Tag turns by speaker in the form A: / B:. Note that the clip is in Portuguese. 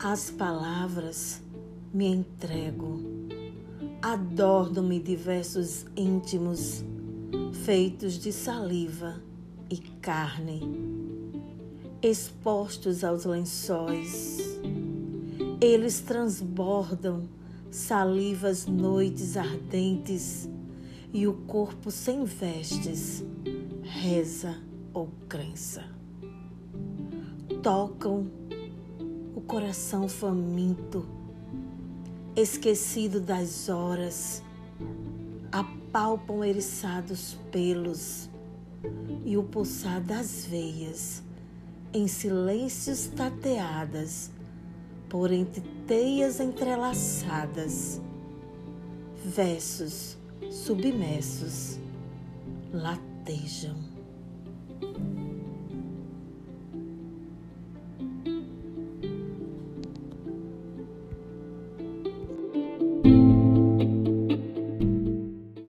A: As palavras me entrego, adorno-me de versos íntimos, feitos de saliva e carne, expostos aos lençóis. Eles transbordam salivas noites ardentes e o corpo sem vestes reza ou crença. Tocam coração faminto, esquecido das horas, apalpam eriçados pelos e o pulsar das veias em silêncios tateadas por entre teias entrelaçadas, versos submersos latejam.